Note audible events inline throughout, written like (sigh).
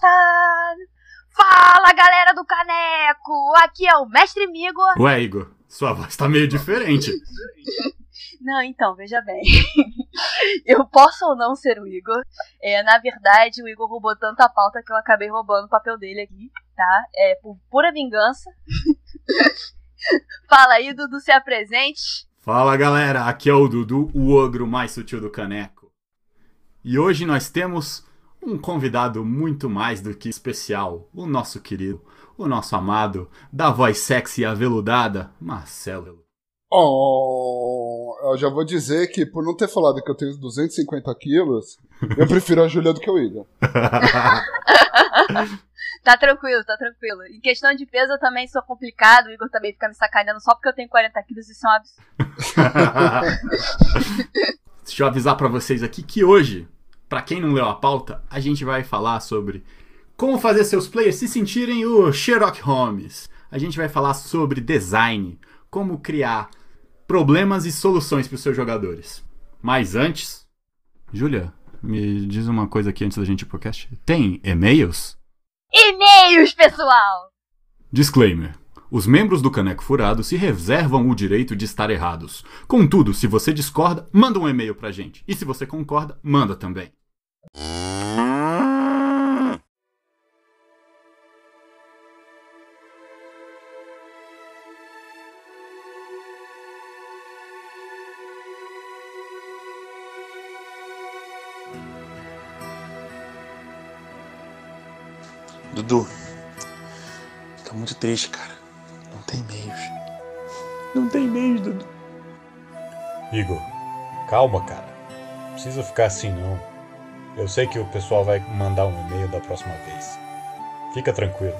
Fala, galera do caneco. Aqui é o Mestre Migo. Ué, Igor, sua voz tá meio diferente. Não, então, veja bem. (laughs) eu posso ou não ser o Igor. É, na verdade, o Igor roubou tanta pauta que eu acabei roubando o papel dele aqui, tá? É por pura vingança. (laughs) Fala aí, Dudu, se apresente. Fala galera, aqui é o Dudu, o ogro mais sutil do caneco. E hoje nós temos um convidado muito mais do que especial, o nosso querido, o nosso amado, da voz sexy e aveludada, Marcelo. Oh, eu já vou dizer que por não ter falado que eu tenho 250 quilos, eu prefiro a Júlia do que o Igor. (laughs) tá tranquilo, tá tranquilo. Em questão de peso eu também sou complicado, o Igor também fica me sacaneando só porque eu tenho 40 quilos, isso é um absurdo. (laughs) Deixa eu avisar para vocês aqui que hoje, para quem não leu a pauta, a gente vai falar sobre como fazer seus players se sentirem o Sherlock Holmes. A gente vai falar sobre design, como criar problemas e soluções para os seus jogadores. Mas antes, Júlia, me diz uma coisa aqui antes da gente ir pro cast. Tem e-mails? E-mails, pessoal! Disclaimer. Os membros do Caneco Furado se reservam o direito de estar errados. Contudo, se você discorda, manda um e-mail pra gente. E se você concorda, manda também. Dudu, tô muito triste, cara. Não tem meios. Não tem meios, Dudu. Igor, calma, cara. Não precisa ficar assim, não. Eu sei que o pessoal vai mandar um e-mail da próxima vez. Fica tranquilo.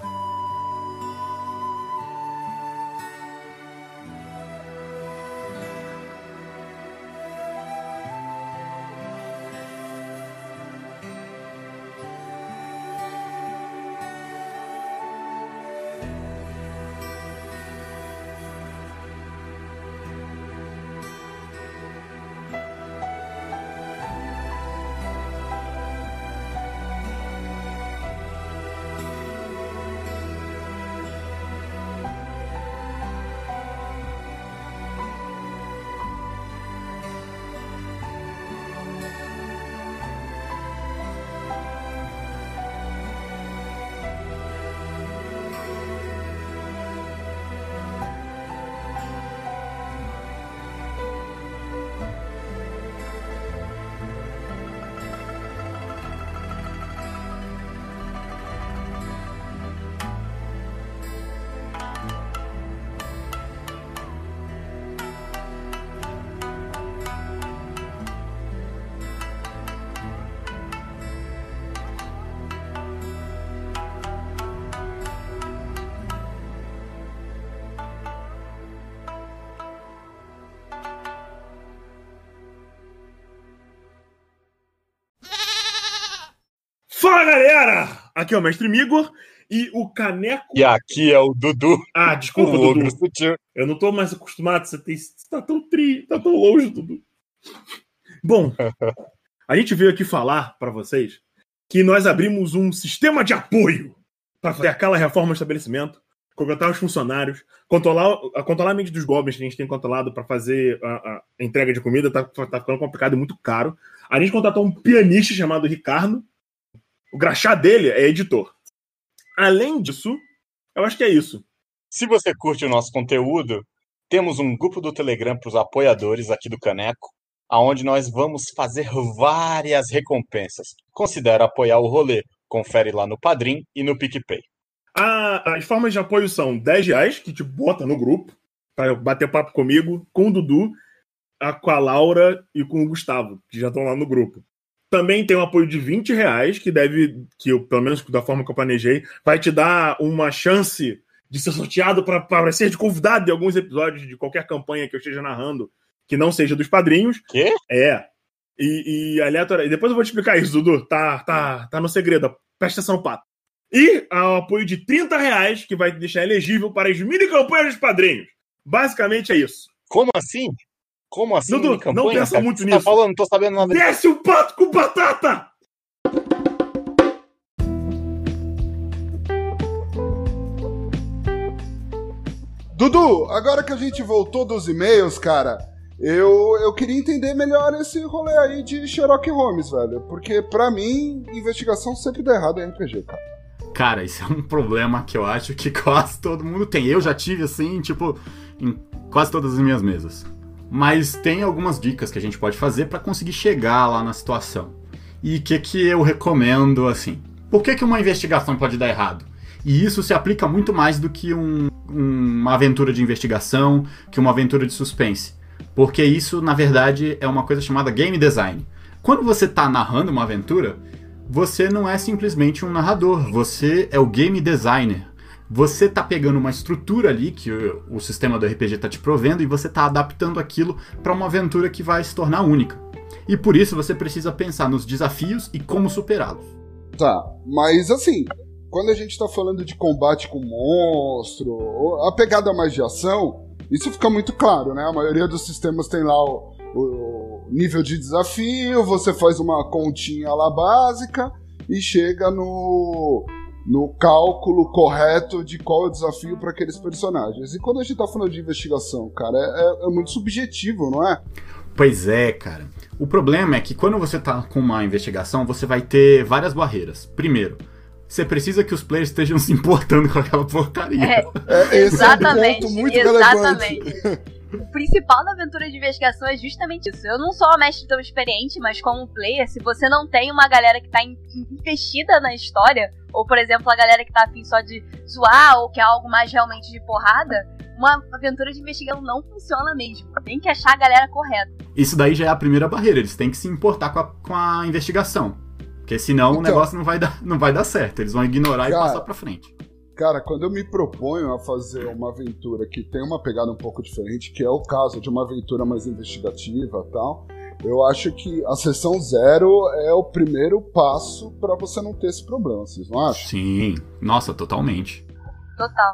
Fala galera! Aqui é o Mestre Migor e o Caneco. E aqui é o Dudu. Ah, desculpa, o Dudu. sutil. Eu não tô mais acostumado. Você, tem... você tá tão tri, tá tão longe, Dudu. Bom, (laughs) a gente veio aqui falar pra vocês que nós abrimos um sistema de apoio para fazer aquela reforma do estabelecimento, contratar os funcionários, controlar, controlar a mente dos goblins que a gente tem controlado para fazer a, a entrega de comida, tá, tá ficando complicado e muito caro. A gente contratou um pianista chamado Ricardo. O graxá dele é editor. Além disso, eu acho que é isso. Se você curte o nosso conteúdo, temos um grupo do Telegram para os apoiadores aqui do Caneco, aonde nós vamos fazer várias recompensas. Considera apoiar o rolê. Confere lá no Padrim e no PicPay. A- as formas de apoio são 10 reais, que te bota no grupo, para bater papo comigo, com o Dudu, com a Laura e com o Gustavo, que já estão lá no grupo. Também tem um apoio de 20 reais, que deve, que eu, pelo menos da forma que eu planejei, vai te dar uma chance de ser sorteado para ser de convidado de alguns episódios de qualquer campanha que eu esteja narrando, que não seja dos padrinhos. Quê? É. E, e aleatório. E depois eu vou te explicar isso, Dudu. Tá, tá, tá no segredo. Presta atenção, pato. E ao apoio de 30 reais, que vai te deixar elegível para as mini campanhas dos padrinhos. Basicamente é isso. Como assim? Como assim? Dudu, não pensa cara? muito Você nisso. Tá falando, não tô sabendo nada. Desce o pato com batata! Dudu, agora que a gente voltou dos e-mails, cara, eu, eu queria entender melhor esse rolê aí de Sherlock Holmes, velho. Porque pra mim, investigação sempre dá errado em RPG, cara. Cara, isso é um problema que eu acho que (laughs) quase todo mundo tem. Eu já tive assim, tipo, em quase todas as minhas mesas. Mas tem algumas dicas que a gente pode fazer pra conseguir chegar lá na situação. E o que, que eu recomendo assim? Por que, que uma investigação pode dar errado? E isso se aplica muito mais do que um- uma aventura de investigação, que uma aventura de suspense. Porque isso, na verdade, é uma coisa chamada game design. Quando você está narrando uma aventura, você não é simplesmente um narrador, você é o game designer. Você tá pegando uma estrutura ali que o, o sistema do RPG tá te provendo e você tá adaptando aquilo para uma aventura que vai se tornar única. E por isso você precisa pensar nos desafios e como superá-los. Tá, mas assim, quando a gente tá falando de combate com monstro, a pegada mais de ação, isso fica muito claro, né? A maioria dos sistemas tem lá o, o nível de desafio, você faz uma continha lá básica e chega no, no cálculo correto de qual é o desafio para aqueles personagens. E quando a gente tá falando de investigação, cara, é, é- é muito subjetivo, não é? Pois é, cara. O problema é que quando você tá com uma investigação, você vai ter várias barreiras. Primeiro, você precisa que os players estejam (laughs) se importando com aquela porcaria. É, é esse Exatamente, é um ponto muito exatamente. relevante. (laughs) O principal da aventura de investigação é justamente isso. Eu não sou uma mestre tão experiente, mas como player, se você não tem uma galera que tá in- investida na história, ou por exemplo, a galera que tá afim só de zoar, ou que é algo mais realmente de porrada, uma aventura de investigação não funciona mesmo. Tem que achar a galera correta. Isso daí já é a primeira barreira, eles têm que se importar com a, com a investigação. Porque senão o Então. negócio não vai, dar, não vai dar certo, eles vão ignorar e Cara, passar pra frente. Cara, quando eu me proponho a fazer uma aventura que tem uma pegada um pouco diferente, que é o caso de uma aventura mais investigativa e tal, eu acho que a sessão zero é o primeiro passo pra você não ter esse problema, vocês não acham? Sim, nossa, totalmente. Total.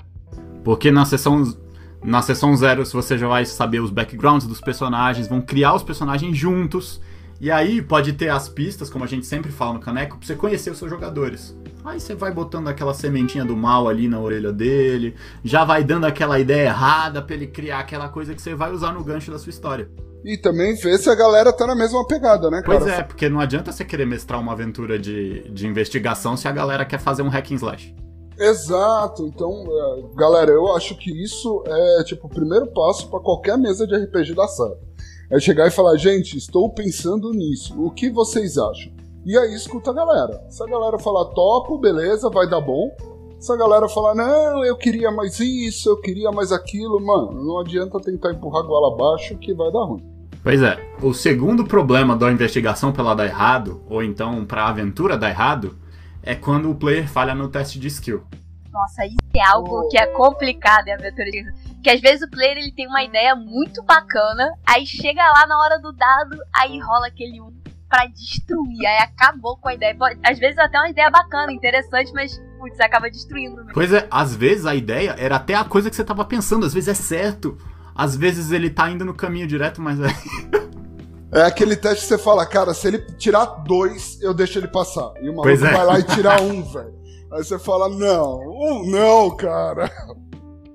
Porque na sessão, na sessão zero, se você já vai saber os backgrounds dos personagens, vão criar os personagens juntos. E aí pode ter as pistas, como a gente sempre fala no Caneco, pra você conhecer os seus jogadores. Aí você vai botando aquela sementinha do mal ali na orelha dele, já vai dando aquela ideia errada pra ele criar aquela coisa que você vai usar no gancho da sua história. E também ver se a galera tá na mesma pegada, né, cara? Pois é, porque não adianta você querer mestrar uma aventura de, de investigação se a galera quer fazer um hack and slash. Exato, então, é, galera, eu acho que isso é tipo o primeiro passo pra qualquer mesa de RPG da sala. É chegar e falar, gente, estou pensando nisso, o que vocês acham? E aí escuta a galera. Se a galera falar topo, beleza, vai dar bom. Se a galera falar, não, eu queria mais isso, eu queria mais aquilo, mano, não adianta tentar empurrar a goela abaixo que vai dar ruim. Pois é, o segundo problema da investigação pra ela dar errado, ou então pra aventura dar errado, é quando o player falha no teste de skill. Nossa, isso é algo que é complicado em aventura de. Que às vezes o player ele tem uma ideia muito bacana, aí chega lá na hora do dado, aí rola aquele um pra destruir, aí acabou com a ideia. Às vezes até uma ideia bacana, interessante, mas putz, acaba destruindo. mesmo. Pois é, às vezes a ideia era até a coisa que você tava pensando, às vezes é certo, às vezes ele tá indo no caminho direto, mas é. (laughs) É aquele teste que você fala, cara, se ele tirar dois, eu deixo ele passar. E o maluco Pois é. vai lá e tira (laughs) um, velho. Aí você fala, não, não, cara.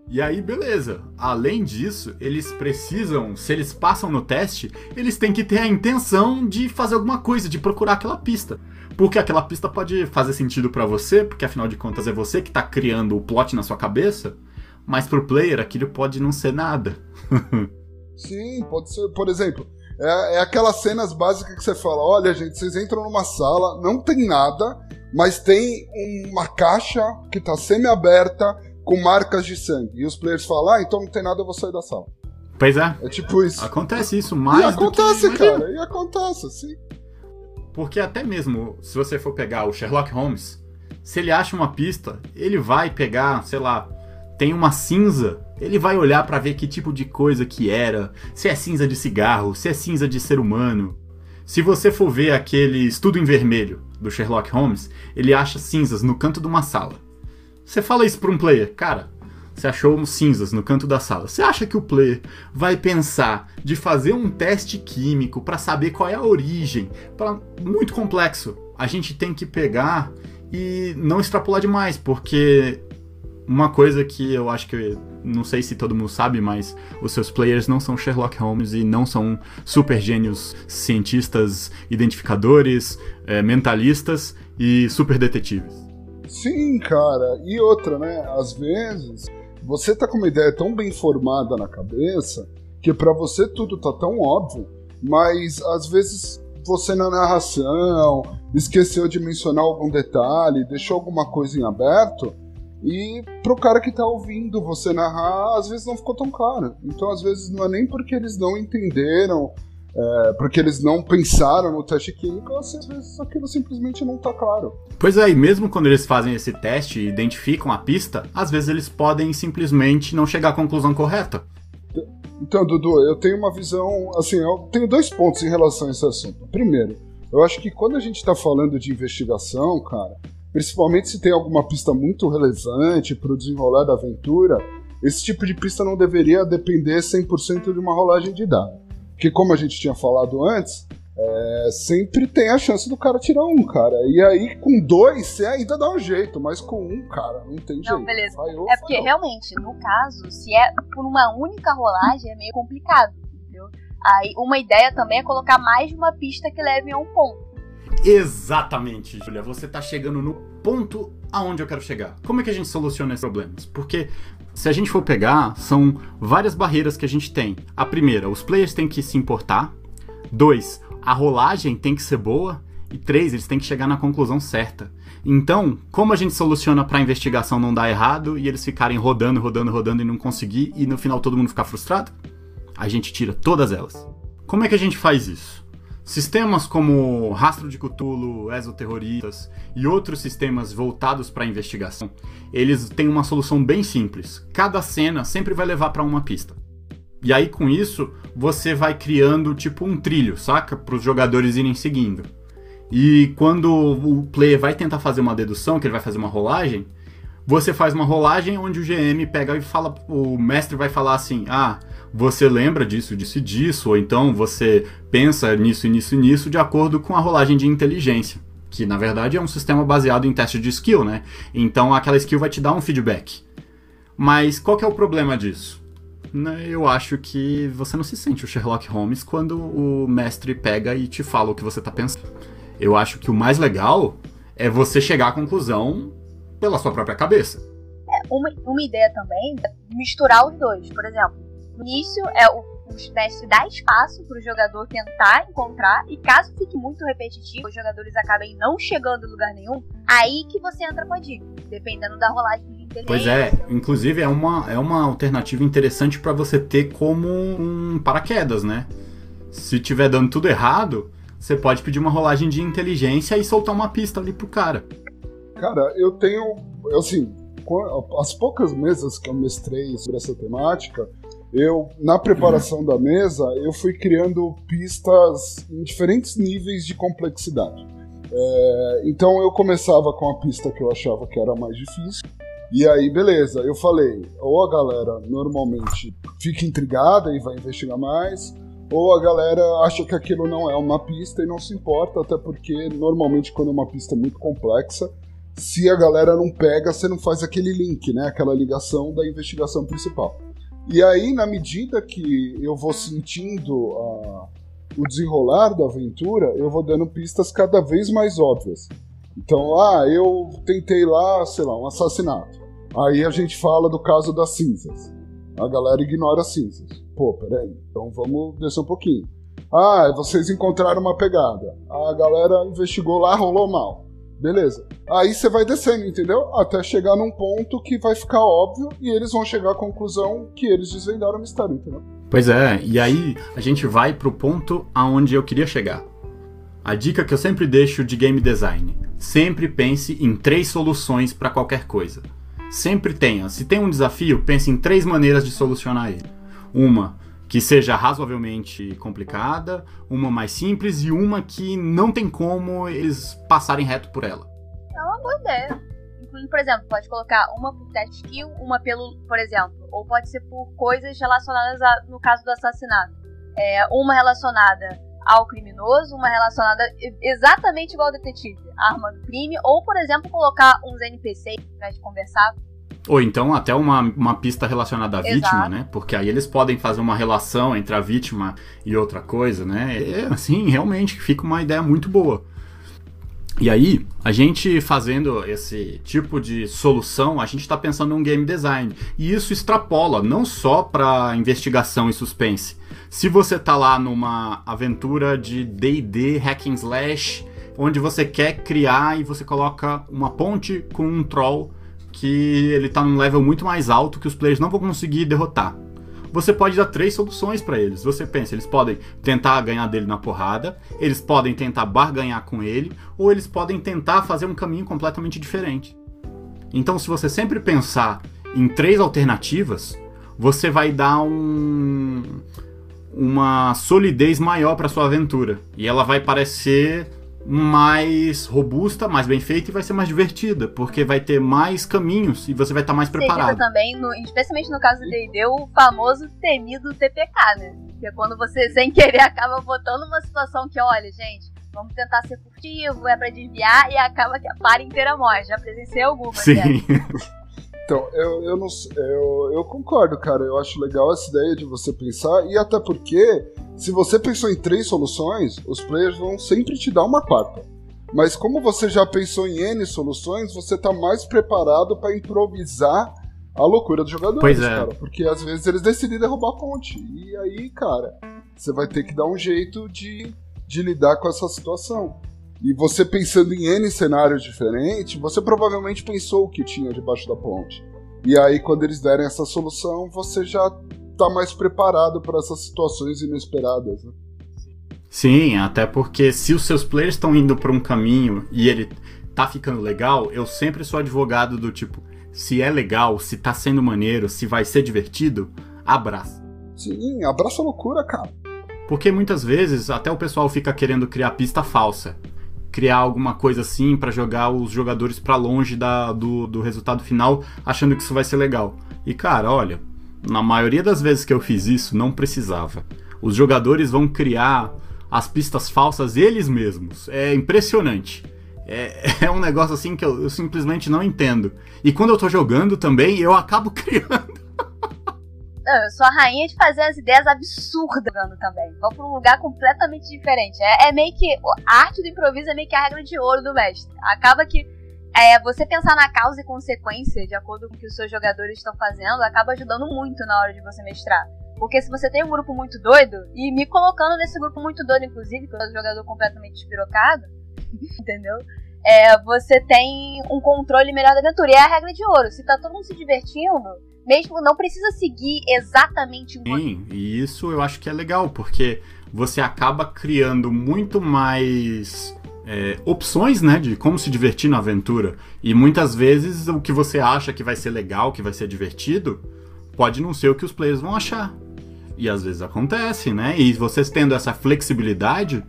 E aí, beleza. Além disso, eles precisam, se eles passam no teste, eles têm que ter a intenção de fazer alguma coisa, de procurar aquela pista. Porque aquela pista pode fazer sentido pra você, porque afinal de contas é você que tá criando o plot na sua cabeça, mas pro player aquilo pode não ser nada. (laughs) Sim, pode ser, por exemplo, é, é aquelas cenas básicas que você fala, olha, gente, vocês entram numa sala, não tem nada, mas tem uma caixa que tá semi-aberta com marcas de sangue. E os players falam, ah, então não tem nada, eu vou sair da sala. Pois é, É tipo isso. acontece isso E mais do que- acontece, imagina. cara, e acontece, sim. Porque até mesmo se você for pegar o Sherlock Holmes, se ele acha uma pista, ele vai pegar, sei lá, tem uma cinza, ele vai olhar para ver que tipo de coisa que era, se é cinza de cigarro, se é cinza de ser humano. Se você for ver aquele estudo em vermelho do Sherlock Holmes, ele acha cinzas no canto de uma sala. Você fala isso para um player, cara, você achou cinzas no canto da sala. Você acha que o player vai pensar de fazer um teste químico para saber qual é a origem? Pra... Muito complexo. A gente tem que pegar e não extrapolar demais, porque uma coisa que eu acho que não sei se todo mundo sabe, mas os seus players não são Sherlock Holmes e não são super gênios cientistas, identificadores, é, mentalistas e super detetives. Sim, cara. E outra, né? Às vezes você tá com uma ideia tão bem formada na cabeça que para você tudo tá tão óbvio, mas às vezes você na narração esqueceu de mencionar algum detalhe, deixou alguma coisa em aberto, e pro cara que tá ouvindo você narrar, às vezes não ficou tão claro. Então, às vezes, não é nem porque eles não entenderam, é, porque eles não pensaram no teste químico, às vezes aquilo simplesmente não tá claro. Pois é, e mesmo quando eles fazem esse teste e identificam a pista, às vezes eles podem simplesmente não chegar à conclusão correta. Então, Dudu, eu tenho uma visão, assim, eu tenho dois pontos em relação a esse assunto. Primeiro, eu acho que quando a gente está falando de investigação, cara, principalmente se tem alguma pista muito relevante para o desenrolar da aventura, esse tipo de pista não deveria depender 100% de uma rolagem de dado. Porque, como a gente tinha falado antes, é, sempre tem a chance do cara tirar um, cara. E aí, com dois, você ainda dá um jeito, mas com um, cara, não tem jeito. Não, beleza. Falhou, é porque, falhou. realmente, no caso, se é por uma única rolagem, é meio complicado, entendeu? Aí, uma ideia também é colocar mais de uma pista que leve a um ponto. Exatamente, Julia. Você tá chegando no ponto aonde eu quero chegar. Como é que a gente soluciona esses problemas? Porque se a gente for pegar, são várias barreiras que a gente tem. A primeira, os players têm que se importar. Dois, a rolagem tem que ser boa. E três, eles têm que chegar na conclusão certa. Então, como a gente soluciona para a investigação não dar errado e eles ficarem rodando, rodando, rodando e não conseguir e no final todo mundo ficar frustrado? A gente tira todas elas. Como é que a gente faz isso? Sistemas como Rastro de Cthulhu, Exoterroristas e outros sistemas voltados para investigação, eles têm uma solução bem simples. Cada cena sempre vai levar para uma pista. E aí com isso, você vai criando tipo um trilho, saca? Para os jogadores irem seguindo. E quando o player vai tentar fazer uma dedução, que ele vai fazer uma rolagem, você faz uma rolagem onde o GM pega e fala, o mestre vai falar assim: "Ah, você lembra disso, disso e disso, ou então você pensa nisso, nisso e nisso de acordo com a rolagem de inteligência, que na verdade é um sistema baseado em teste de skill, né? Então aquela skill vai te dar um feedback. Mas qual que é o problema disso? Né, eu acho que você não se sente o Sherlock Holmes quando o mestre pega e te fala o que você está pensando. Eu acho que o mais legal é você chegar à conclusão pela sua própria cabeça. É, uma, uma ideia também é misturar os dois. Por exemplo, início é o, o mestre dá espaço para o jogador tentar encontrar, e caso fique muito repetitivo, os jogadores acabem não chegando em lugar nenhum, aí que você entra com a dica, dependendo da rolagem de inteligência. Pois é, inclusive é uma, é uma alternativa interessante para você ter como um paraquedas, né? Se tiver dando tudo errado, você pode pedir uma rolagem de inteligência e soltar uma pista ali pro cara. Cara, eu tenho, assim, as poucas mesas que eu mestrei sobre essa temática, eu na preparação da mesa eu fui criando pistas em diferentes níveis de complexidade. É, então eu começava com a pista que eu achava que era mais difícil. E aí, beleza, eu falei, ou a galera normalmente fica intrigada e vai investigar mais, ou a galera acha que aquilo não é uma pista e não se importa, até porque normalmente quando é uma pista muito complexa, se a galera não pega, você não faz aquele link, né? Aquela ligação da investigação principal. E aí, na medida que eu vou sentindo a, o desenrolar da aventura, eu vou dando pistas cada vez mais óbvias. Então, ah, eu tentei lá, sei lá, um assassinato. Aí a gente fala do caso das cinzas. A galera ignora as cinzas. Pô, peraí, então vamos descer um pouquinho. Ah, vocês encontraram uma pegada. A galera investigou lá, rolou mal. Beleza. Aí você vai descendo, entendeu? Até chegar num ponto que vai ficar óbvio e eles vão chegar à conclusão que eles desvendaram o mistério, entendeu? Pois é, e aí a gente vai pro ponto aonde eu queria chegar. A dica que eu sempre deixo de game design: sempre pense em três soluções para qualquer coisa. Sempre tenha. Se tem um desafio, pense em três maneiras de solucionar ele. Uma que seja razoavelmente complicada, uma mais simples e uma que não tem como eles passarem reto por ela. É uma boa ideia. Inclusive, por exemplo, pode colocar uma por test kill, uma pelo, por exemplo, ou pode ser por coisas relacionadas a, no caso do assassinato. É, uma relacionada ao criminoso, uma relacionada exatamente igual ao detetive, arma do crime, ou, por exemplo, colocar uns NPCs pra gente conversar ou então até uma, uma pista relacionada à Exato. vítima, né? Porque aí eles podem fazer uma relação entre a vítima e outra coisa, né? É, assim, realmente fica uma ideia muito boa. E aí, a gente fazendo esse tipo de solução, a gente está pensando em um game design. E isso extrapola não só para investigação e suspense. Se você tá lá numa aventura de D&D hack and slash, onde você quer criar e você coloca uma ponte com um troll que ele tá num level muito mais alto que os players não vão conseguir derrotar. Você pode dar três soluções para eles. Você pensa, eles podem tentar ganhar dele na porrada, eles podem tentar barganhar com ele, ou eles podem tentar fazer um caminho completamente diferente. Então, se você sempre pensar em três alternativas, você vai dar um uma solidez maior para sua aventura e ela vai parecer mais robusta, mais bem feita e vai ser mais divertida, porque vai ter mais caminhos e você vai estar mais Você evita preparado. também, no- especialmente no caso do D&D, o famoso temido TPK, né? Que é quando você, sem querer, acaba botando uma situação que, olha, gente, vamos tentar ser furtivo, é pra desviar, e acaba que a par inteira morre. Já presenciei algumas, né? Sim. (laughs) Então, eu, eu não sei- eu, eu concordo, cara. Eu acho legal essa ideia de você pensar, e até porque, se você pensou em três soluções, os players vão sempre te dar uma quarta. Mas como você já pensou em N soluções, você tá mais preparado pra improvisar a loucura dos jogadores, Pois é. cara. Porque às vezes eles decidem derrubar a ponte. E aí, cara, você vai ter que dar um jeito de, de lidar com essa situação. E você pensando em N cenários diferentes, você provavelmente pensou o que tinha debaixo da ponte. E aí, quando eles derem essa solução, você já tá mais preparado para essas situações inesperadas. Né? Sim, até porque se os seus players estão indo por um caminho e ele tá ficando legal, eu sempre sou advogado do tipo, se é legal, se tá sendo maneiro, se vai ser divertido, abraça. Sim, abraça a loucura, cara. Porque muitas vezes até o pessoal fica querendo criar pista falsa. Criar alguma coisa assim pra jogar os jogadores pra longe da, do, do resultado final, achando que isso vai ser legal. E cara, olha, na maioria das vezes que eu fiz isso, não precisava. Os jogadores vão criar as pistas falsas eles mesmos. É impressionante. É, (laughs) é um negócio assim que eu, eu simplesmente não entendo. E quando eu tô jogando também, eu acabo (laughs) criando. Eu sou a rainha de fazer as ideias absurdas jogando também. Vou pra um lugar completamente diferente. É, é meio que. A arte do improviso é meio que a regra de ouro do mestre. Acaba que. É, você pensar na causa e consequência, de acordo com o que os seus jogadores estão fazendo, acaba ajudando muito na hora de você mestrar. Porque se você tem um grupo muito doido, e me colocando nesse grupo muito doido, inclusive, que eu sou um jogador completamente despirocado, (laughs) entendeu? É, você tem um controle melhor da aventura. E é a regra de ouro. Se tá todo mundo se divertindo, mesmo não precisa seguir exatamente um Sim, e isso eu acho que é legal, porque você acaba criando muito mais é, opções, né, de como se divertir na aventura. E muitas vezes o que você acha que vai ser legal, que vai ser divertido, pode não ser o que os players vão achar. E às vezes acontece, né? E vocês tendo essa flexibilidade,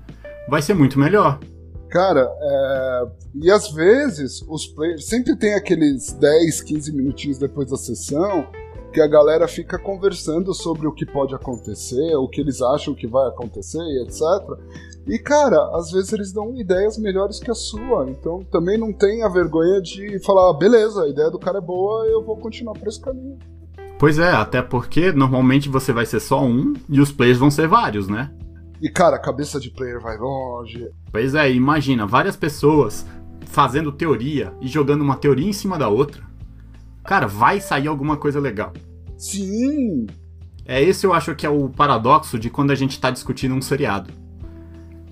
vai ser muito melhor. Cara, é... e às vezes os players sempre tem aqueles 10, 15 minutinhos depois da sessão que a galera fica conversando sobre o que pode acontecer, o que eles acham que vai acontecer e etc. E cara, às vezes eles dão ideias melhores que a sua, então também não tem a vergonha de falar, "Ah, beleza, a ideia do cara é boa, eu vou continuar por esse caminho. Pois é, até porque normalmente você vai ser só um e os players vão ser vários, né? E cara, a cabeça de player vai longe. Pois é, imagina várias pessoas fazendo teoria e jogando uma teoria em cima da outra. Cara, vai sair alguma coisa legal. Sim, É esse eu acho que é o paradoxo de quando a gente tá discutindo um seriado.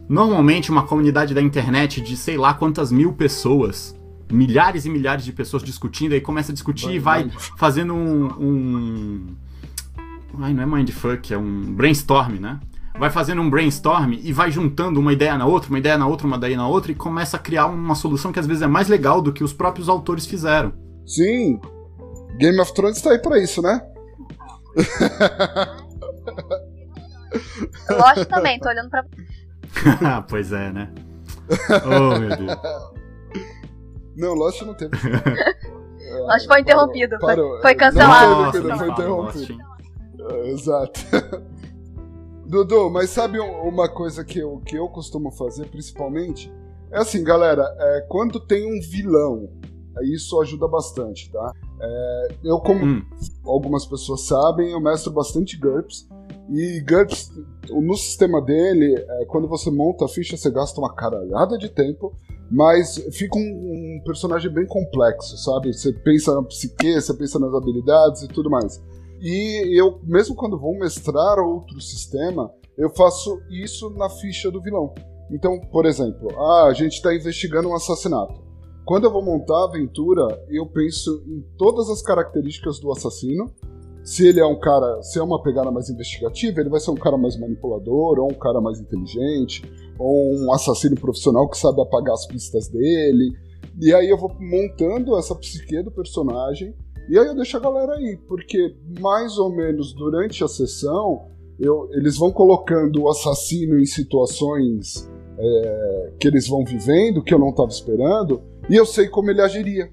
Normalmente uma comunidade da internet de sei lá quantas mil pessoas, milhares e milhares de pessoas discutindo, aí começa a discutir e vai fazendo um, um. Ai, não é mindfuck, é um brainstorm, né? vai fazendo um brainstorm e vai juntando uma ideia na outra, uma ideia na outra, uma ideia na outra e começa a criar uma solução que às vezes é mais legal do que os próprios autores fizeram. Sim. Game of Thrones tá aí pra isso, né? Lost também, tô olhando pra. (laughs) pois é, né? Oh, meu Deus. Não, Lost não teve. (laughs) Lost foi interrompido, foi- Parou. foi cancelado. Não, teve, foi interrompido. Lost? É, Exato. (laughs) Dudu, mas sabe um- uma coisa que eu, que eu costumo fazer, principalmente? É assim, galera, é, quando tem um vilão, é, isso ajuda bastante, tá? É, eu, como Hum. algumas pessoas sabem, eu mestro bastante GURPS. E GURPS, no sistema dele, é, quando você monta a ficha, você gasta uma caralhada de tempo, mas fica um, um personagem bem complexo, sabe? Você pensa na psique, você pensa nas habilidades e tudo mais. E eu, mesmo quando vou mestrar outro sistema, eu faço isso na ficha do vilão. Então, por exemplo, ah, a gente está investigando um assassinato. Quando eu vou montar a aventura, eu penso em todas as características do assassino. Se ele é um cara, se é uma pegada mais investigativa, ele vai ser um cara mais manipulador, ou um cara mais inteligente, ou um assassino profissional que sabe apagar as pistas dele. E aí eu vou montando essa psique do personagem, e aí eu deixo a galera aí, porque mais ou menos durante a sessão, eu- eles vão colocando o assassino em situações é, que eles vão vivendo, que eu não estava esperando, e eu sei como ele agiria.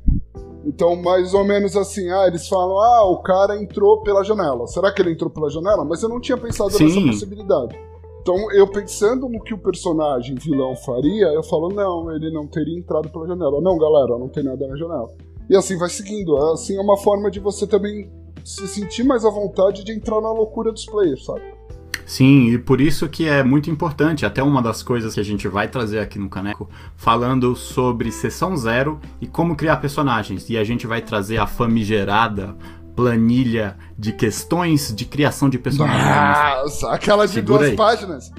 Então, mais ou menos assim, ah, eles falam, ah, o cara entrou pela janela. Será que ele entrou pela janela? Mas eu não tinha pensado Sim. nessa possibilidade. Então, eu pensando no que o personagem vilão faria, eu falo, não, ele não teria entrado pela janela. Não, galera, não tem nada na janela. E assim vai seguindo. Assim é uma forma de você também se sentir mais à vontade de entrar na loucura dos players, sabe? Sim, e por isso que é muito importante, até uma das coisas que a gente vai trazer aqui no Caneco, falando sobre sessão zero e como criar personagens. E a gente vai trazer a famigerada planilha de questões de criação de personagens. Nossa, aquela de Segura duas aí. páginas.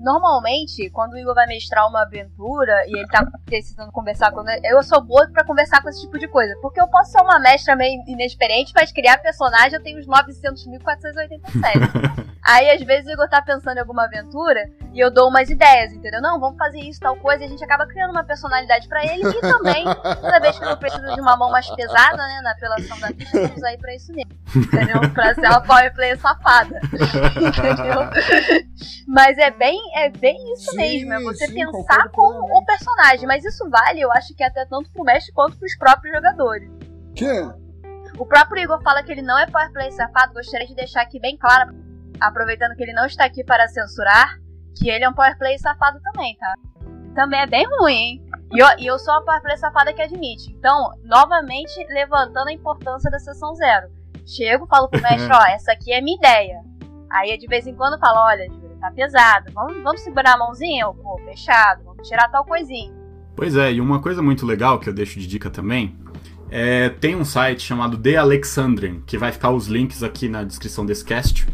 Normalmente, quando o Igor vai mestrar uma aventura e ele tá precisando conversar com. Eu sou boa pra conversar com esse tipo de coisa. Porque eu posso ser uma mestra meio inexperiente, mas criar personagem eu tenho uns 900.487. (laughs) Aí, às vezes, o Igor tá pensando em alguma aventura e eu dou umas ideias, entendeu? Não, vamos fazer isso, tal coisa, e a gente acaba criando uma personalidade pra ele e também, toda vez que eu preciso de uma mão mais pesada, né, na apelação da ficha, vamos aí pra isso mesmo. Entendeu? Pra ser uma power player safada. entendeu? Mas é bem, é bem isso Sim, mesmo, é você sim, pensar plenamente. o personagem. Mas isso vale, eu acho que até tanto pro mestre quanto pros próprios jogadores. Que? O próprio Igor fala que ele não é power play safado, gostaria de deixar aqui bem claro, aproveitando que ele não está aqui para censurar, que ele é um power play safado também, tá? Também é bem ruim, hein? E eu, e eu sou uma power play safada que admite. Então, novamente, levantando a importância da sessão zero. Chego, falo pro mestre, ó, essa aqui é minha ideia. Aí de vez em quando falo, olha, tá pesado, vamos, vamos segurar a mãozinha? Pô, fechado, vamos tirar tal coisinha. Pois é, e uma coisa muito legal que eu deixo de dica também é tem um site chamado The Alexandrian, que vai ficar os links aqui na descrição desse cast,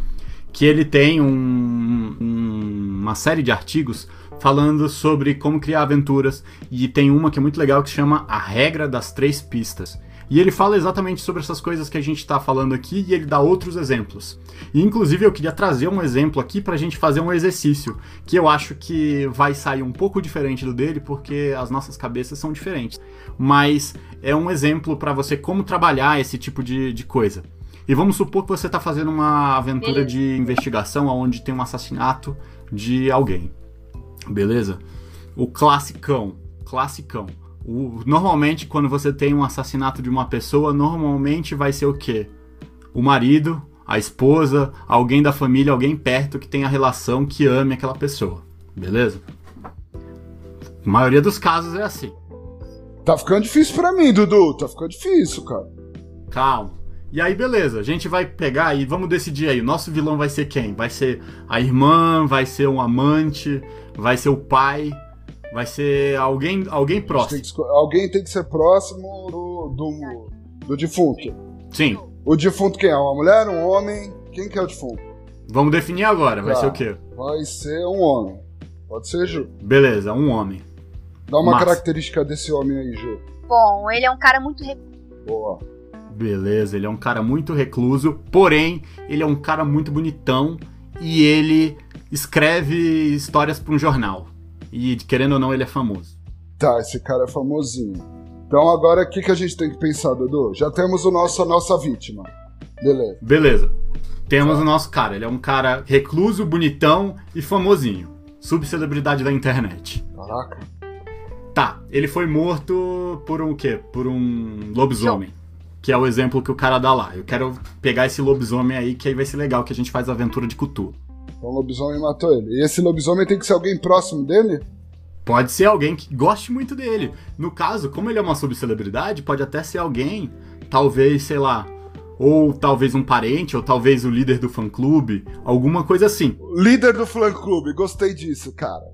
que ele tem um- um- uma série de artigos falando sobre como criar aventuras e tem uma que é muito legal que chama A Regra das Três Pistas. E ele fala exatamente sobre essas coisas que a gente está falando aqui e ele dá outros exemplos. E inclusive eu queria trazer um exemplo aqui para a gente fazer um exercício que eu acho que vai sair um pouco diferente do dele porque as nossas cabeças são diferentes. Mas é um exemplo para você como trabalhar esse tipo de, de coisa. E vamos supor que você está fazendo uma aventura Beleza. de investigação onde tem um assassinato de alguém. Beleza? O classicão, classicão. O- normalmente, quando você tem um assassinato de uma pessoa, normalmente vai ser o quê? O marido, a esposa, alguém da família, alguém perto que tenha relação que ame aquela pessoa. Beleza? A maioria dos casos é assim. Tá ficando difícil pra mim, Dudu. Tá ficando difícil, cara. Calma. E aí, beleza, a gente vai pegar e vamos decidir aí. O nosso vilão vai ser quem? Vai ser a irmã, vai ser um amante, vai ser o pai, vai ser alguém, alguém gente tem próximo. que Alguém tem que ser próximo do, do, do defunto. Sim, O defunto quem é? Uma mulher, um homem? Quem que é o defunto? vamos definir agora. Vai Tá. ser o quê? Vai ser um homem. Pode ser, Ju? Beleza, um homem. Dá uma Massa. característica desse homem aí, Ju. Bom, ele é um cara muito re- Boa. Beleza, ele é um cara muito recluso, porém, ele é um cara muito bonitão e ele escreve histórias para um jornal. E querendo ou não, ele é famoso. Tá, esse cara é famosinho. Então agora o que, que a gente tem que pensar, Dudu? Já temos o nosso, a nossa vítima. Beleza. Beleza. Temos o nosso cara. Ele é um cara recluso, bonitão e famosinho. Subcelebridade da internet. Caraca. Tá, ele foi morto por um quê? Por um lobisomem. Que é o exemplo que o cara dá lá. Eu quero pegar esse lobisomem aí, que aí vai ser legal, que a gente faz a aventura de Cthulhu. Então o lobisomem matou ele. E esse lobisomem tem que ser alguém próximo dele? Pode ser alguém que goste muito dele. No caso, como ele é uma subcelebridade, pode até ser alguém, talvez, sei lá, ou talvez um parente, ou talvez o líder do fã-clube, alguma coisa assim. Líder do fã-clube, gostei disso, cara.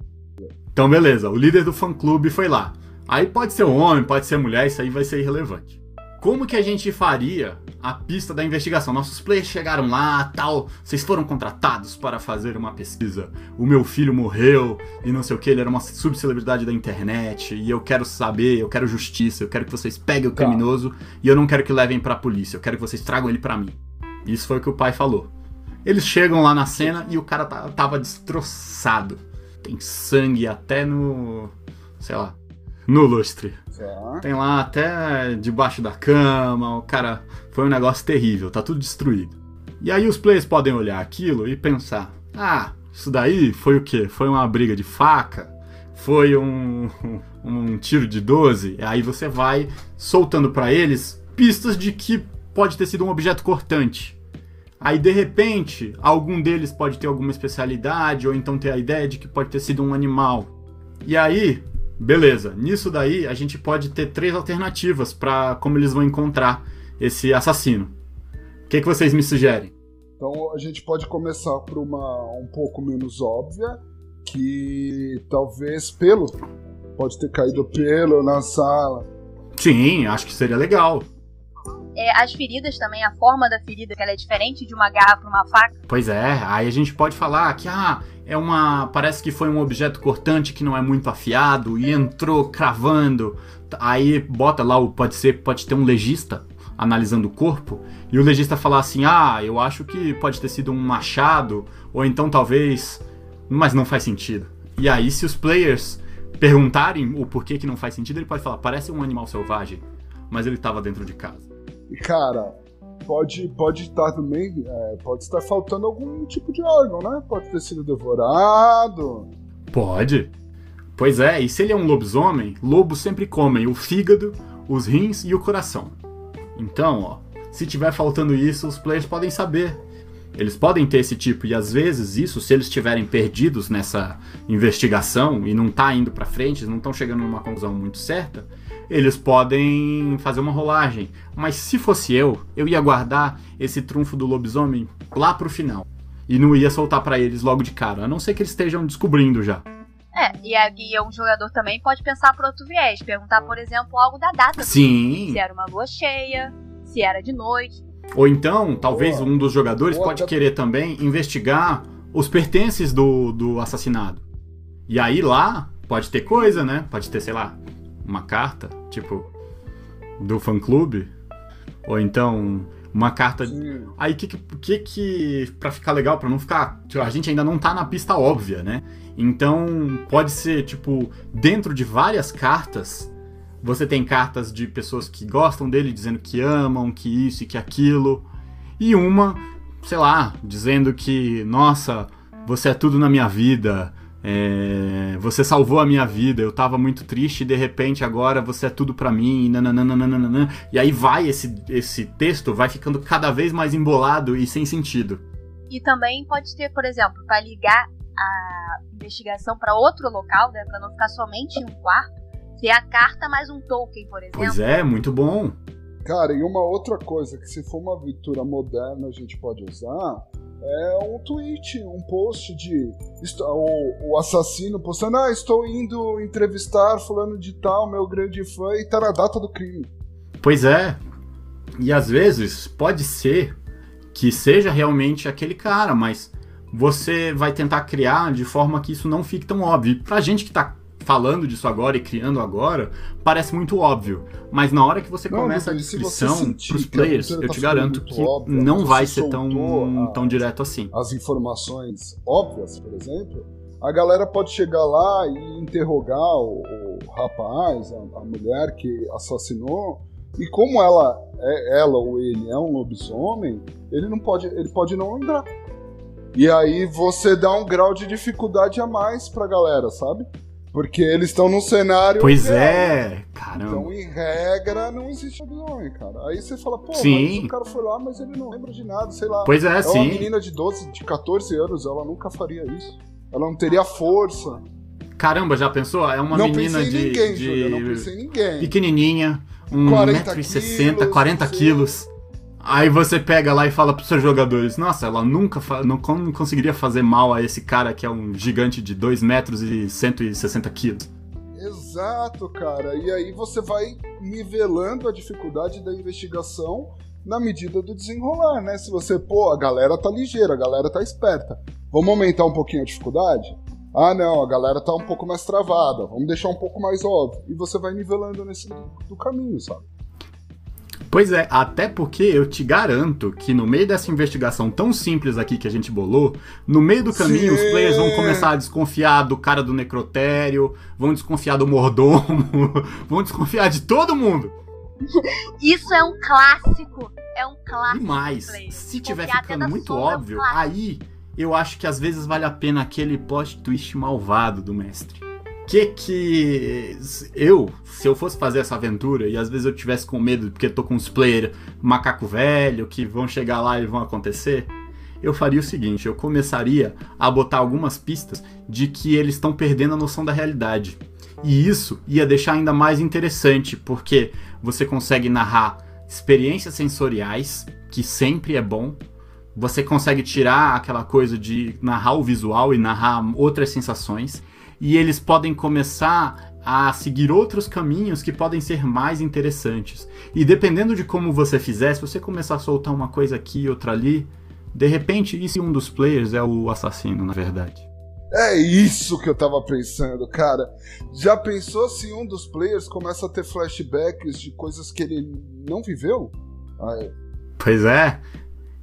Então, beleza, o líder do fã-clube foi lá. Aí pode ser homem, pode ser mulher, isso aí vai ser irrelevante. Como que a gente faria a pista da investigação? Nossos players chegaram lá, tal, vocês foram contratados para fazer uma pesquisa. O meu filho morreu e não sei o que, ele era uma subcelebridade da internet e eu quero saber, eu quero justiça, eu quero que vocês peguem o Tá. criminoso e eu não quero que levem pra polícia, eu quero que vocês tragam ele pra mim. Isso foi o que o pai falou. Eles chegam lá na cena e o cara tá- tava destroçado. Tem sangue até no. sei lá. No lustre. Tem lá até debaixo da cama, o cara. Foi um negócio terrível, tá tudo destruído. E aí os players podem olhar aquilo e pensar: ah, isso daí foi o quê? Foi uma briga de faca? Foi um, (laughs) um tiro de 12? Aí você vai soltando pra eles pistas de que pode ter sido um objeto cortante. Aí de repente, algum deles pode ter alguma especialidade, ou então ter a ideia de que pode ter sido um animal. E aí, beleza, nisso daí a gente pode ter três alternativas para como eles vão encontrar esse assassino. O que, que vocês me sugerem? Então a gente pode começar por uma um pouco menos óbvia, que talvez pelo. Pode ter caído pelo na sala. Sim, acho que seria legal. É, as feridas também, a forma da ferida, que ela é diferente de uma garra para uma faca. Pois é, aí a gente pode falar que ah, é uma. Parece que foi um objeto cortante que não é muito afiado e entrou cravando. Aí bota lá o. Pode ser, pode ter um legista analisando o corpo, e o legista falar assim: ah, eu acho que pode ter sido um machado, ou então talvez. Mas não faz sentido. E aí, se os players perguntarem o porquê que não faz sentido, ele pode falar: parece um animal selvagem, mas ele estava dentro de casa. E cara, pode pode estar também, é, pode estar faltando algum tipo de órgão, né? Pode ter sido devorado. Pode. Pois é, e se ele é um lobisomem, lobos sempre comem o fígado, os rins e o coração. Então, ó, se tiver faltando isso, os players podem saber. Eles podem ter esse tipo, e às vezes isso, se eles estiverem perdidos nessa investigação e não tá indo pra frente, não estão chegando numa conclusão muito certa, eles podem fazer uma rolagem. Mas se fosse eu, eu ia guardar esse trunfo do lobisomem lá pro final. E não ia soltar pra eles logo de cara, a não ser que eles estejam descobrindo já. É, e aí um jogador também pode pensar por outro viés. Perguntar, por exemplo, algo da data. Sim. Se era uma lua cheia, se era de noite. Ou então, talvez Boa. um dos jogadores Boa, pode tá- querer também investigar os pertences do, do assassinado. E aí lá pode ter coisa, né? Pode ter, sei lá, uma carta, tipo, do fã-clube. Ou então, uma carta. Sim. Aí que que, que para ficar legal, pra não ficar, tipo, a gente ainda não tá na pista óbvia, né? Então, pode ser tipo dentro de várias cartas, você tem cartas de pessoas que gostam dele dizendo que amam, que isso e que aquilo, e uma, sei lá, dizendo que, nossa, você é tudo na minha vida. É, você salvou a minha vida, eu tava muito triste e de repente agora você é tudo pra mim, nananana. E aí vai esse, esse texto, vai ficando cada vez mais embolado e sem sentido. E também pode ter, por exemplo, para ligar a investigação para outro local, né, para não ficar somente em um quarto, ter a carta mais um token, por exemplo. Pois é, muito bom. Cara, e uma outra coisa que se for uma aventura moderna a gente pode usar é um tweet, um post de o, o assassino postando, ah, estou indo entrevistar fulano de tal, meu grande fã, e tá na data do crime. Pois é. E às vezes pode ser que seja realmente aquele cara, mas você vai tentar criar de forma que isso não fique tão óbvio. Pra gente que tá falando disso agora e criando agora, parece muito óbvio. Mas na hora que você Não, começa a descrição sentir pros que a players, eu tá te garanto que óbvia, não vai ser tão, a- tão direto assim. as informações óbvias, por exemplo, a galera pode chegar lá e interrogar o, o rapaz, a, a mulher que assassinou, e como ela, é, ela ou ele é um lobisomem, ele não pode, ele pode não lembrar. E aí você dá um grau de dificuldade a mais pra galera, sabe? Porque eles estão num cenário. Pois real. é, caramba. Então, em regra, não existe lobisomem, cara. Aí você fala, pô, Sim. mas o cara foi lá, mas ele não lembra de nada, sei lá. Pois é, É uma sim. menina de 12, de 14 anos, ela nunca faria isso. Ela não teria força. Caramba, já pensou? É uma não menina de, ninguém, de Júlia, não pensei em ninguém. pequenininha, um 40 1,60m, quilos, 40 sim. quilos. Aí você pega lá e fala pros seus jogadores, nossa, ela nunca não, conseguiria fazer mal a esse cara que é um gigante de 2 metros e 160 quilos. Exato, cara. E aí você vai nivelando a dificuldade da investigação na medida do desenrolar, né? Se você, pô, a galera tá ligeira, a galera tá esperta. Vamos aumentar um pouquinho a dificuldade? Ah, não, a galera tá um pouco mais travada. Vamos deixar um pouco mais óbvio. E você vai nivelando nesse do caminho, sabe? Pois é, até porque eu te garanto que no meio dessa investigação tão simples aqui que a gente bolou, no meio do caminho Sim. os players vão começar a desconfiar do cara do necrotério, vão desconfiar do mordomo, (laughs) vão desconfiar de todo mundo. Isso é um clássico. É um clássico. E mais, se tiver Confiar ficando muito sombra é um óbvio, aí eu acho que às vezes vale a pena aquele plot twist malvado do mestre. Que que eu, se eu fosse fazer essa aventura e às vezes eu tivesse com medo porque tô com os players macaco velho que vão chegar lá e vão acontecer, eu faria o seguinte, eu começaria a botar algumas pistas de que eles estão perdendo a noção da realidade. E isso ia deixar ainda mais interessante, porque você consegue narrar experiências sensoriais, que sempre é bom. Você consegue tirar aquela coisa de narrar o visual e narrar outras sensações. E eles podem começar a seguir outros caminhos que podem ser mais interessantes. E dependendo de como você fizer, se você começar a soltar uma coisa aqui e outra ali, de repente, e se um dos players é o assassino, na verdade? É isso que eu tava pensando, cara. Já pensou se um dos players começa a ter flashbacks de coisas que ele não viveu? Ah, é. Pois é.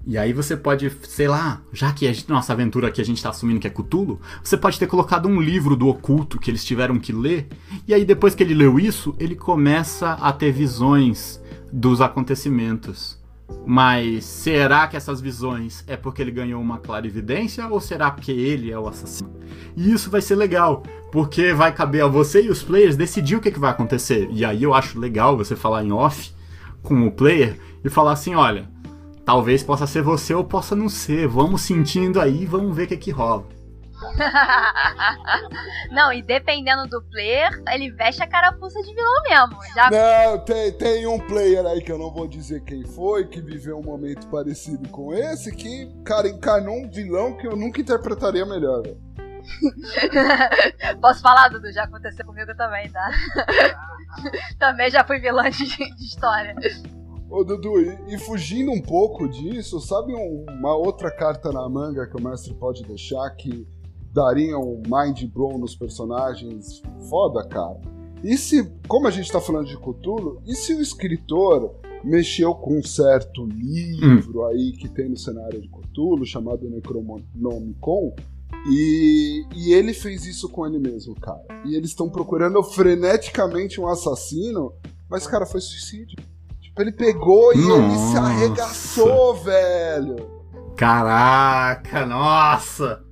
E aí você pode, sei lá, já que a gente- nossa aventura aqui a gente tá assumindo que é Cthulhu, você pode ter colocado um livro do oculto que eles tiveram que ler, e aí depois que ele leu isso, ele começa a ter visões dos acontecimentos. Mas será que essas visões é porque ele ganhou uma clarividência ou será porque ele é o assassino? E isso vai ser legal, porque vai caber a você e os players decidir o que, que vai acontecer. E aí eu acho legal você falar em off com o player e falar assim: olha, talvez possa ser você ou possa não ser. Vamos sentindo aí, vamos ver o que, que rola. (laughs) Não, e dependendo do player, ele veste a carapuça de vilão mesmo. Já Não, tem, tem um player aí que eu não vou dizer quem foi, que viveu um momento parecido com esse, que, cara, encarnou um vilão que eu nunca interpretaria melhor. (laughs) Posso falar, Dudu? Já aconteceu comigo também, tá? (laughs) também já fui vilã de, de história. Ô Dudu, e, e fugindo um pouco disso, sabe um- uma outra carta na manga que o mestre pode deixar que daria um mind blow nos personagens foda, cara? E se, como a gente tá falando de Cthulhu, e se o escritor mexeu com um certo livro aí que tem no cenário de Cthulhu, chamado Necronomicon, e, e ele fez isso com ele mesmo, cara. E eles estão procurando freneticamente um assassino, mas, cara, foi suicídio. Ele pegou e ele se Nossa. arregaçou, velho. Caraca, nossa!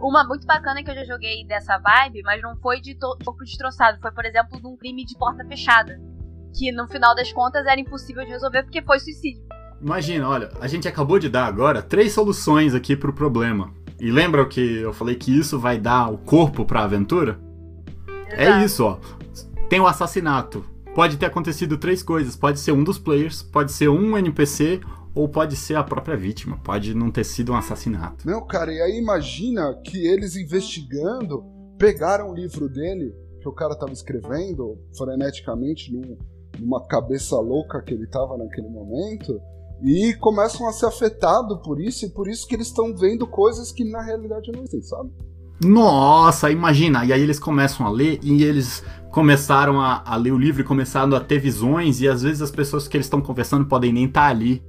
Uma muito bacana que eu já joguei dessa vibe, mas não foi de corpo destroçado. Foi, por exemplo, de um crime de porta fechada. Que no final das contas era impossível de resolver porque foi suicídio. Imagina, olha, a gente acabou de dar agora três soluções aqui pro problema. E lembra o que eu falei que isso vai dar o corpo pra aventura? É Exato. isso, ó. Tem o assassinato. Pode ter acontecido três coisas. Pode ser um dos players, pode ser um NPC, ou pode ser a própria vítima. Pode não ter sido um assassinato. Não, cara, e aí imagina que eles investigando pegaram o livro dele, que o cara tava escrevendo freneticamente num- numa cabeça louca que ele tava naquele momento, e começam a ser afetados por isso, e por isso que eles estão vendo coisas que na realidade não existem, sabe? Nossa, imagina! E aí eles começam a ler e eles começaram a, a ler o livro e começaram a ter visões, e às vezes as pessoas que eles estão conversando podem nem estar tá ali.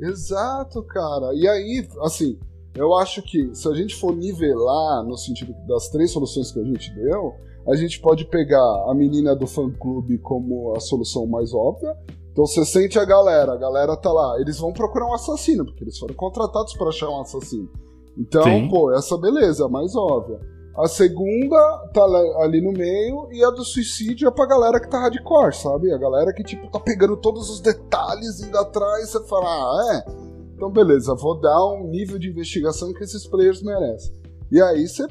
Exato, cara. E aí, assim, eu acho que se a gente for nivelar no sentido das três soluções que a gente deu, a gente pode pegar a menina do fã-clube como a solução mais óbvia. Então você sente a galera, a galera tá lá, eles vão procurar um assassino, porque eles foram contratados para achar um assassino. Então, Sim. pô, essa beleza, a mais óbvia. A segunda tá ali no meio e a do suicídio é pra galera que tá hardcore, sabe? A galera que, tipo, tá pegando todos os detalhes indo atrás você fala, ah, é? Então, beleza, vou dar um nível de investigação que esses players merecem. E aí você.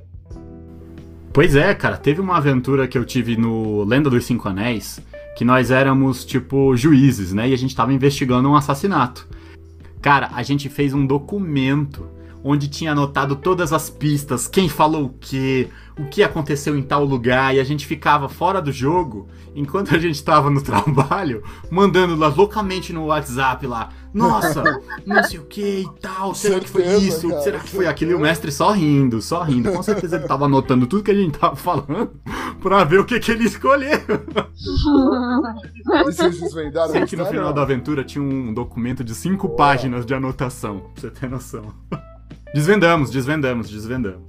Pois é, cara, teve uma aventura que eu tive no Lenda dos Cinco Anéis que nós éramos, tipo, juízes, né? E a gente tava investigando um assassinato. Cara, a gente fez um documento onde tinha anotado todas as pistas, quem falou o que, o que aconteceu em tal lugar, e a gente ficava fora do jogo, enquanto a gente estava no (laughs) trabalho, mandando lá loucamente no WhatsApp lá, nossa, não sei o que e tal, será que foi isso, cara, será que foi aquilo? E o mestre só rindo, só rindo, com certeza ele tava anotando tudo que a gente tava falando, (laughs) pra ver o que que ele escolheu. Vocês desvendaram Sei que no final da aventura tinha um documento de cinco páginas de anotação, pra você ter noção. Desvendamos, desvendamos, desvendamos.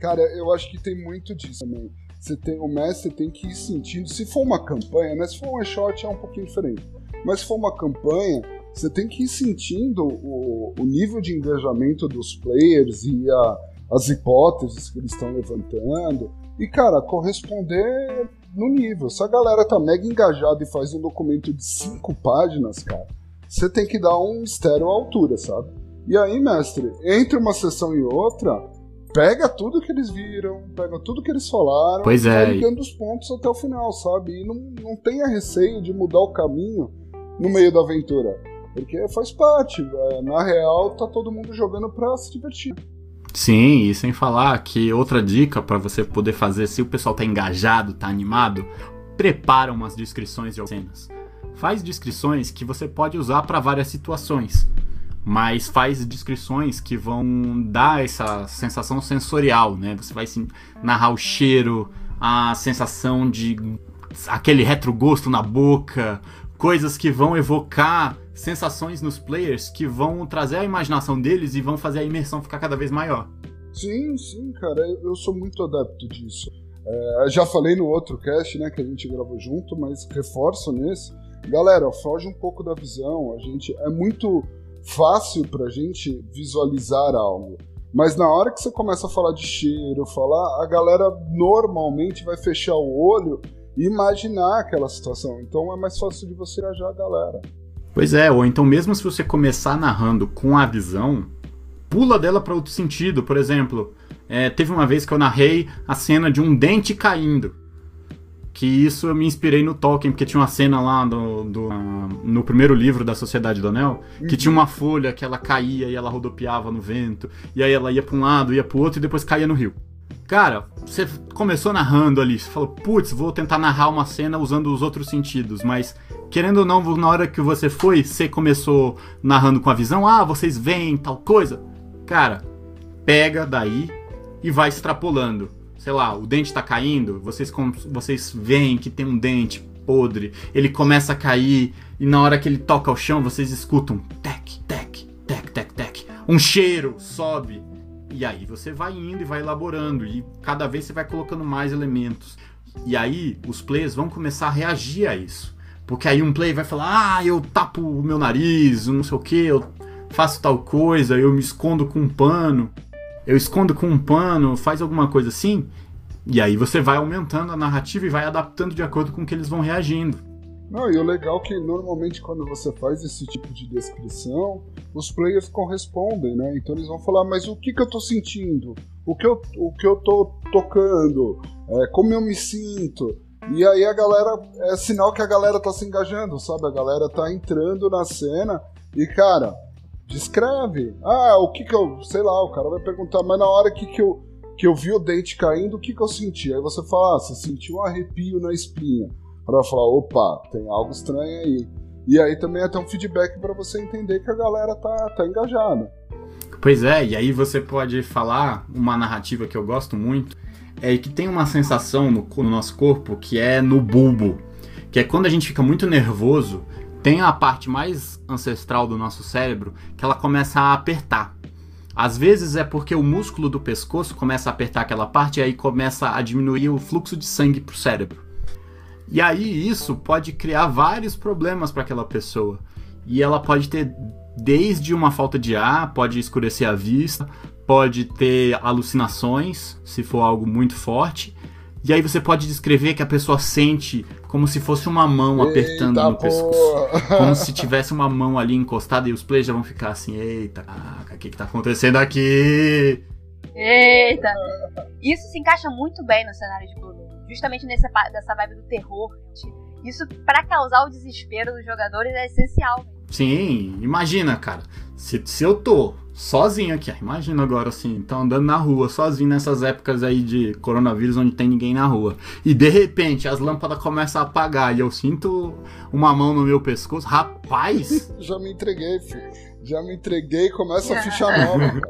Cara, eu acho que tem muito disso também. Você tem, o mestre tem que ir sentindo. Se for uma campanha, né? Se for um shot é um pouquinho diferente. Mas se for uma campanha, você tem que ir sentindo o, o nível de engajamento dos players e a, as hipóteses que eles estão levantando. E, cara, corresponder no nível. Se a galera tá mega engajada e faz um documento de cinco páginas, cara, você tem que dar um mistério à altura, sabe? E aí, mestre, entre uma sessão e outra, pega tudo que eles viram, pega tudo que eles falaram, pois é. vai ligando os pontos até o final, sabe? E não, não tenha receio de mudar o caminho no meio da aventura. Porque faz parte, é, na real tá todo mundo jogando pra se divertir. Sim, e sem falar que outra dica para você poder fazer, se o pessoal tá engajado, tá animado, prepara umas descrições de cenas. Faz descrições que você pode usar para várias situações mas faz descrições que vão dar essa sensação sensorial, né? Você vai narrar o cheiro, a sensação de aquele retrogosto na boca, coisas que vão evocar sensações nos players que vão trazer a imaginação deles e vão fazer a imersão ficar cada vez maior. Sim, sim, cara, eu sou muito adepto disso. É, já falei no outro cast, né, que a gente gravou junto, mas reforço nesse. Galera, foge um pouco da visão. A gente é muito fácil pra gente visualizar algo. Mas na hora que você começa a falar de cheiro, falar, a galera normalmente vai fechar o olho e imaginar aquela situação. Então é mais fácil de você engajar a galera. Pois é, ou então mesmo se você começar narrando com a visão, pula dela para outro sentido. Por exemplo, é, teve uma vez que eu narrei a cena de um dente caindo que isso eu me inspirei no Tolkien, porque tinha uma cena lá do, do uh, no primeiro livro da Sociedade do Anel, que tinha uma folha que ela caía e ela rodopiava no vento, e aí ela ia para um lado, ia pro outro e depois caía no rio. Cara, você começou narrando ali, você falou, putz, vou tentar narrar uma cena usando os outros sentidos, mas querendo ou não, na hora que você foi, você começou narrando com a visão, ah, vocês veem tal coisa. Cara, pega daí e vai extrapolando sei lá, o dente tá caindo, vocês, vocês veem que tem um dente podre, ele começa a cair, e na hora que ele toca ao chão, vocês escutam tec, tec, tec, tec, tec. Um cheiro sobe. E aí você vai indo e vai elaborando, e cada vez você vai colocando mais elementos. E aí os players vão começar a reagir a isso. Porque aí um player vai falar: ah, eu tapo o meu nariz, não sei o que, eu faço tal coisa, eu me escondo com um pano eu escondo com um pano, faz alguma coisa assim. E aí você vai aumentando a narrativa e vai adaptando de acordo com que eles vão reagindo. Não, e o legal é que normalmente quando você faz esse tipo de descrição, os players correspondem, né? Então eles vão falar, mas o que, que eu tô sentindo? O que eu, o que eu tô tocando? É, como eu me sinto? E aí a galera, é sinal que a galera tá se engajando, sabe? A galera tá entrando na cena e, cara, Descreve. Ah, o que que eu. Sei lá, o cara vai perguntar, mas na hora que, que, eu, que eu vi o dente caindo, o que que eu senti? Aí você fala, ah, você sentiu um arrepio na espinha. Para falar, opa, tem algo estranho aí. E aí também é até um feedback para você entender que a galera tá, tá engajada. Pois é, e aí você pode falar uma narrativa que eu gosto muito, é que tem uma sensação no, no nosso corpo que é no bulbo, que é quando a gente fica muito nervoso, tem a parte mais ancestral do nosso cérebro que ela começa a apertar. Às vezes é porque o músculo do pescoço começa a apertar aquela parte e aí começa a diminuir o fluxo de sangue para o cérebro. E aí isso pode criar vários problemas para aquela pessoa. E ela pode ter desde uma falta de ar, pode escurecer a vista, pode ter alucinações, se for algo muito forte. E aí você pode descrever que a pessoa sente como se fosse uma mão apertando Eita, no pô. pescoço. (laughs) Como se tivesse uma mão ali encostada e os players já vão ficar assim, eita, caraca, o que que tá acontecendo aqui? Eita! Isso se encaixa muito bem no cenário de Blue. Justamente nessa, dessa vibe do terror. gente. Isso, pra causar o desespero dos jogadores, é essencial. Sim, imagina, cara. Se, se eu tô sozinho aqui, ó, imagina agora assim, tá andando na rua, sozinho nessas épocas aí de coronavírus onde tem ninguém na rua. E de repente as lâmpadas começam a apagar e eu sinto uma mão no meu pescoço. Rapaz! (laughs) Já me entreguei, filho. Já me entreguei, começa a ficha nova.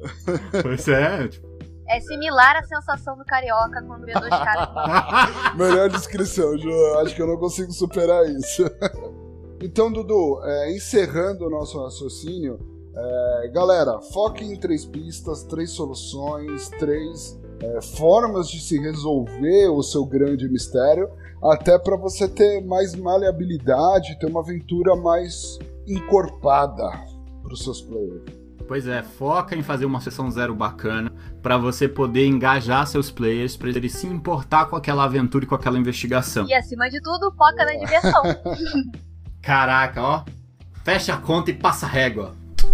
(laughs) pois é, tipo, É similar à sensação do carioca quando vê dois caras. (laughs) Melhor descrição, Ju. Acho que eu não consigo superar isso. então, Dudu, é, encerrando o nosso raciocínio, é, galera, foque em três pistas, três soluções, três é, formas de se resolver o seu grande mistério, até para você ter mais maleabilidade, ter uma aventura mais encorpada para os seus players. Pois é, foca em fazer uma sessão zero bacana pra você poder engajar seus players, pra eles se importar com aquela aventura e com aquela investigação. E acima de tudo, foca na diversão. (laughs) Caraca, ó. Fecha a conta e passa a régua.